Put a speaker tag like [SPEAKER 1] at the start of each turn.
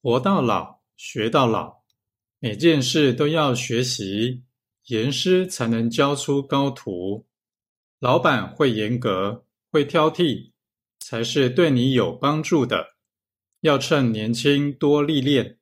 [SPEAKER 1] 活到老学到老每件事都要学习严师才能教出高徒。老板会严格会挑剔才是对你有帮助的。要趁年轻多历练